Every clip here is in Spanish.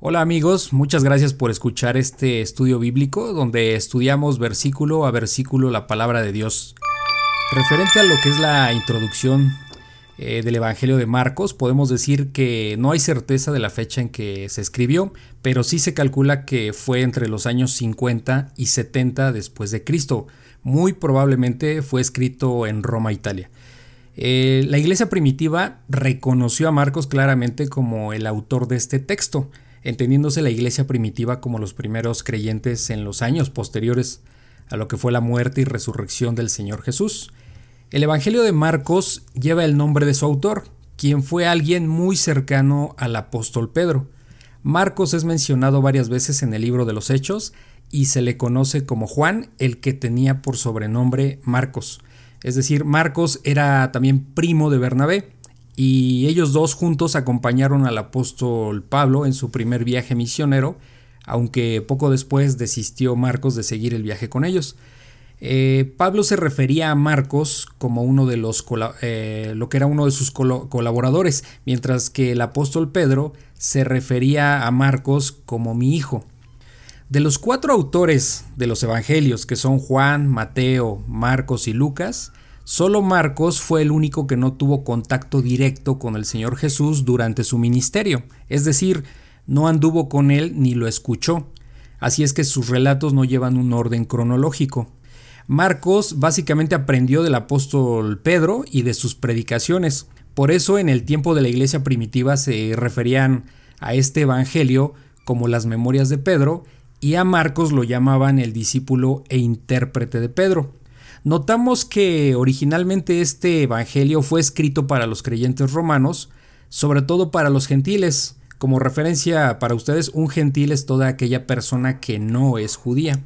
Hola amigos, muchas gracias por escuchar este estudio bíblico donde estudiamos versículo a versículo la palabra de Dios. Referente a lo que es la introducción eh, del Evangelio de Marcos, podemos decir que no hay certeza de la fecha en que se escribió, pero sí se calcula que fue entre los años 50 y 70 después de Cristo. Muy probablemente fue escrito en Roma, Italia. Eh, la iglesia primitiva reconoció a Marcos claramente como el autor de este texto entendiéndose la iglesia primitiva como los primeros creyentes en los años posteriores a lo que fue la muerte y resurrección del Señor Jesús. El Evangelio de Marcos lleva el nombre de su autor, quien fue alguien muy cercano al apóstol Pedro. Marcos es mencionado varias veces en el libro de los Hechos y se le conoce como Juan, el que tenía por sobrenombre Marcos. Es decir, Marcos era también primo de Bernabé y ellos dos juntos acompañaron al apóstol Pablo en su primer viaje misionero, aunque poco después desistió Marcos de seguir el viaje con ellos. Eh, Pablo se refería a Marcos como uno de los eh, lo que era uno de sus colaboradores, mientras que el apóstol Pedro se refería a Marcos como mi hijo. De los cuatro autores de los evangelios, que son Juan, Mateo, Marcos y Lucas, Solo Marcos fue el único que no tuvo contacto directo con el Señor Jesús durante su ministerio, es decir, no anduvo con él ni lo escuchó. Así es que sus relatos no llevan un orden cronológico. Marcos básicamente aprendió del apóstol Pedro y de sus predicaciones. Por eso en el tiempo de la iglesia primitiva se referían a este evangelio como las memorias de Pedro y a Marcos lo llamaban el discípulo e intérprete de Pedro. Notamos que originalmente este Evangelio fue escrito para los creyentes romanos, sobre todo para los gentiles. Como referencia para ustedes, un gentil es toda aquella persona que no es judía.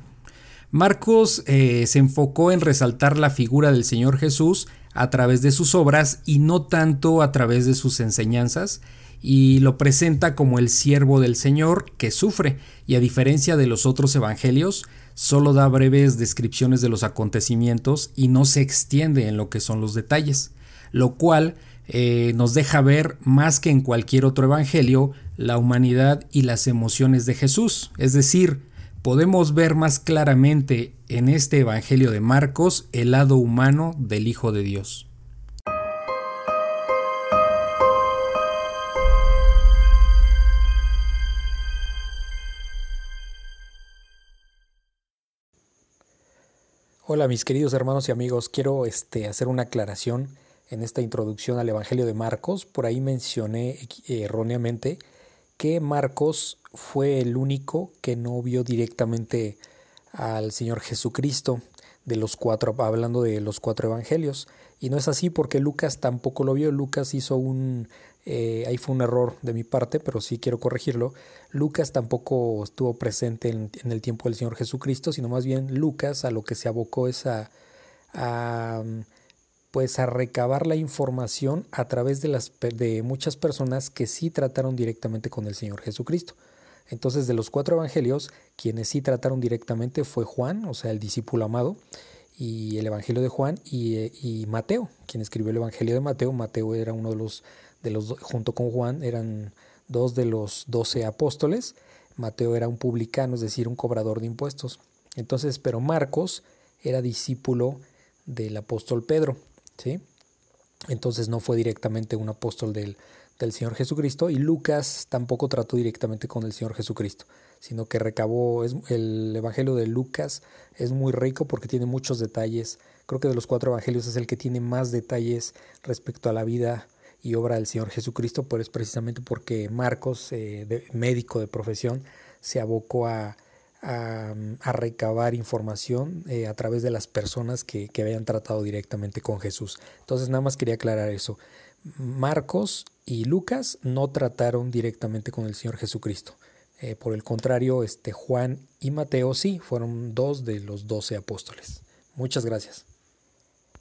Marcos eh, se enfocó en resaltar la figura del Señor Jesús a través de sus obras y no tanto a través de sus enseñanzas, y lo presenta como el siervo del Señor que sufre, y a diferencia de los otros evangelios, solo da breves descripciones de los acontecimientos y no se extiende en lo que son los detalles, lo cual eh, nos deja ver más que en cualquier otro evangelio la humanidad y las emociones de Jesús, es decir, podemos ver más claramente en este evangelio de Marcos el lado humano del Hijo de Dios. Hola mis queridos hermanos y amigos, quiero este, hacer una aclaración en esta introducción al Evangelio de Marcos. Por ahí mencioné erróneamente que Marcos fue el único que no vio directamente al Señor Jesucristo de los cuatro, hablando de los cuatro evangelios. Y no es así porque Lucas tampoco lo vio. Lucas hizo un eh, ahí fue un error de mi parte, pero sí quiero corregirlo. Lucas tampoco estuvo presente en, el tiempo del Señor Jesucristo, sino más bien Lucas a lo que se abocó es a, pues a recabar la información a través de, las, de muchas personas que sí trataron directamente con el Señor Jesucristo. Entonces, de los cuatro evangelios, quienes sí trataron directamente fue Juan, o sea, el discípulo amado, y el Evangelio de Juan, y, y Mateo, quien escribió el Evangelio de Mateo. Mateo era uno de los de los, junto con Juan, eran dos de los doce apóstoles. Mateo era un publicano, es decir, un cobrador de impuestos. Entonces, pero Marcos era discípulo del apóstol Pedro, ¿sí? Entonces no fue directamente un apóstol del, del Señor Jesucristo y Lucas tampoco trató directamente con el Señor Jesucristo, sino que recabó, es, el Evangelio de Lucas es muy rico porque tiene muchos detalles. Creo que de los cuatro evangelios es el que tiene más detalles respecto a la vida y obra del Señor Jesucristo, pero es precisamente porque Marcos, eh, médico de profesión, se abocó a, a, recabar información eh, a través de las personas que, que habían tratado directamente con Jesús. Entonces nada más quería aclarar eso. Marcos y Lucas no trataron directamente con el Señor Jesucristo. Eh, por el contrario, este Juan y Mateo sí, fueron dos de los doce apóstoles. Muchas gracias.